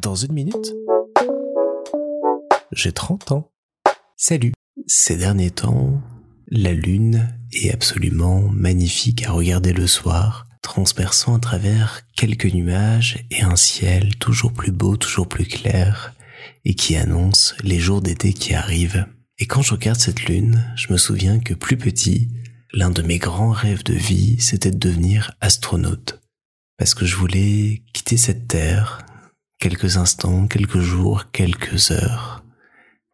Dans une minute, j'ai 30 ans. Salut. Ces derniers temps, la lune est absolument magnifique à regarder le soir, transperçant à travers quelques nuages et un ciel toujours plus beau, toujours plus clair, et qui annonce les jours d'été qui arrivent. Et quand je regarde cette lune, je me souviens que plus petit, l'un de mes grands rêves de vie, c'était de devenir astronaute. Parce que je voulais quitter cette terre, quelques instants, quelques jours, quelques heures,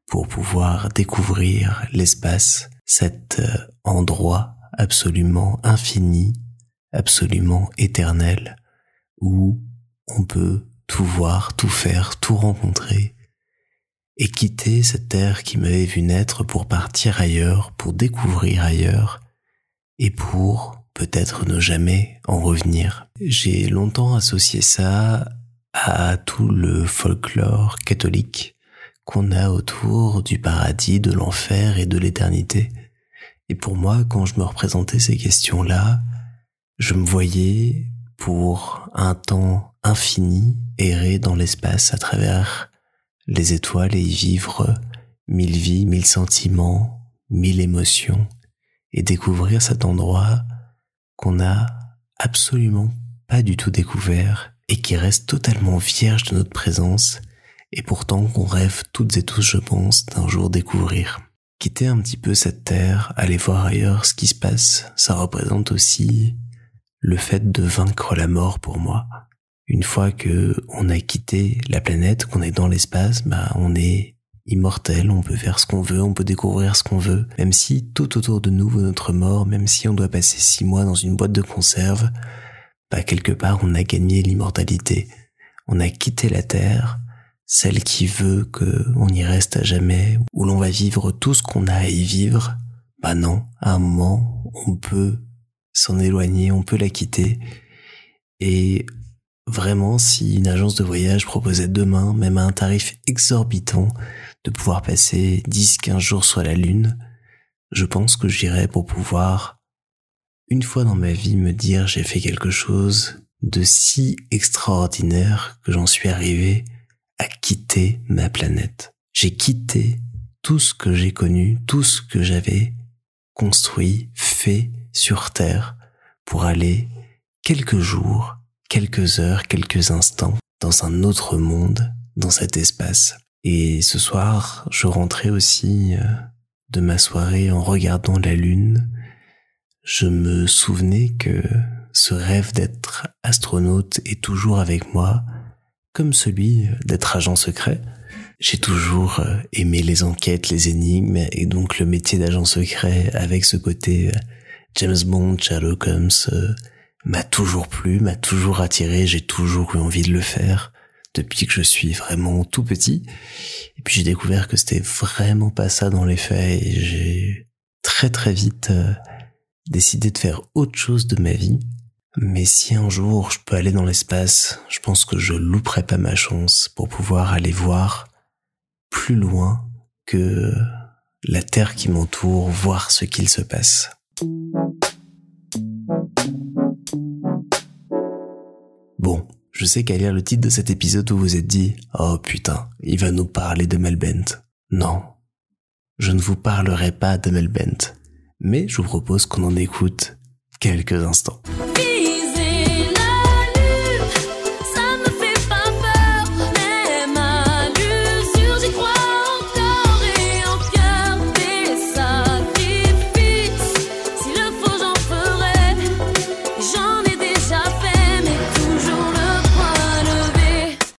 pour pouvoir découvrir l'espace, cet euh, endroit absolument infini, absolument éternel, où on peut tout voir, tout faire, tout rencontrer, et quitter cette terre qui m'avait vu naître pour partir ailleurs, pour découvrir ailleurs, et pour peut-être ne jamais en revenir. J'ai longtemps associé ça à tout le folklore catholique qu'on a autour du paradis, de l'enfer et de l'éternité. Et pour moi, quand je me représentais ces questions-là, je me voyais pour un temps infini errer dans l'espace à travers les étoiles et y vivre mille vies, mille sentiments, mille émotions et découvrir cet endroit qu'on n'a absolument pas du tout découvert et qui reste totalement vierge de notre présence et pourtant qu'on rêve toutes et tous, je pense, d'un jour découvrir. Quitter un petit peu cette terre, aller voir ailleurs ce qui se passe, ça représente aussi le fait de vaincre la mort pour moi. Une fois que on a quitté la planète, qu'on est dans l'espace, bah on est immortel, on peut faire ce qu'on veut, on peut découvrir ce qu'on veut, même si tout autour de nous vaut notre mort, même si on doit passer six mois dans une boîte de conserve, bah quelque part on a gagné l'immortalité. On a quitté la Terre, celle qui veut que on y reste à jamais, où l'on va vivre tout ce qu'on a à y vivre. Bah non, à un moment, on peut s'en éloigner, on peut la quitter. Et vraiment, si une agence de voyage proposait demain, même à un tarif exorbitant, de pouvoir passer 10, 15 jours sur la Lune, je pense que j'irais pour pouvoir, une fois dans ma vie, me dire j'ai fait quelque chose de si extraordinaire que j'en suis arrivé à quitter ma planète. J'ai quitté tout ce que j'ai connu, tout ce que j'avais construit, fait sur Terre pour aller quelques jours, quelques heures, quelques instants dans un autre monde, dans cet espace. Et ce soir, je rentrais aussi euh, de ma soirée en regardant la lune. Je me souvenais que ce rêve d'être astronaute est toujours avec moi, comme celui d'être agent secret. J'ai toujours euh, aimé les enquêtes, les énigmes, et donc le métier d'agent secret avec ce côté euh, James Bond, Sherlock Holmes, m'a toujours plu, m'a toujours attiré, j'ai toujours eu envie de le faire depuis que je suis vraiment tout petit. Et puis j'ai découvert que c'était vraiment pas ça dans les faits et j'ai très très vite euh, décidé de faire autre chose de ma vie. Mais si un jour je peux aller dans l'espace, je pense que je louperai pas ma chance pour pouvoir aller voir plus loin que la Terre qui m'entoure, voir ce qu'il se passe. Bon, je sais qu'à lire le titre de cet épisode vous vous êtes dit Oh putain, il va nous parler de Melbent. Non, je ne vous parlerai pas de Melbent, mais je vous propose qu'on en écoute quelques instants.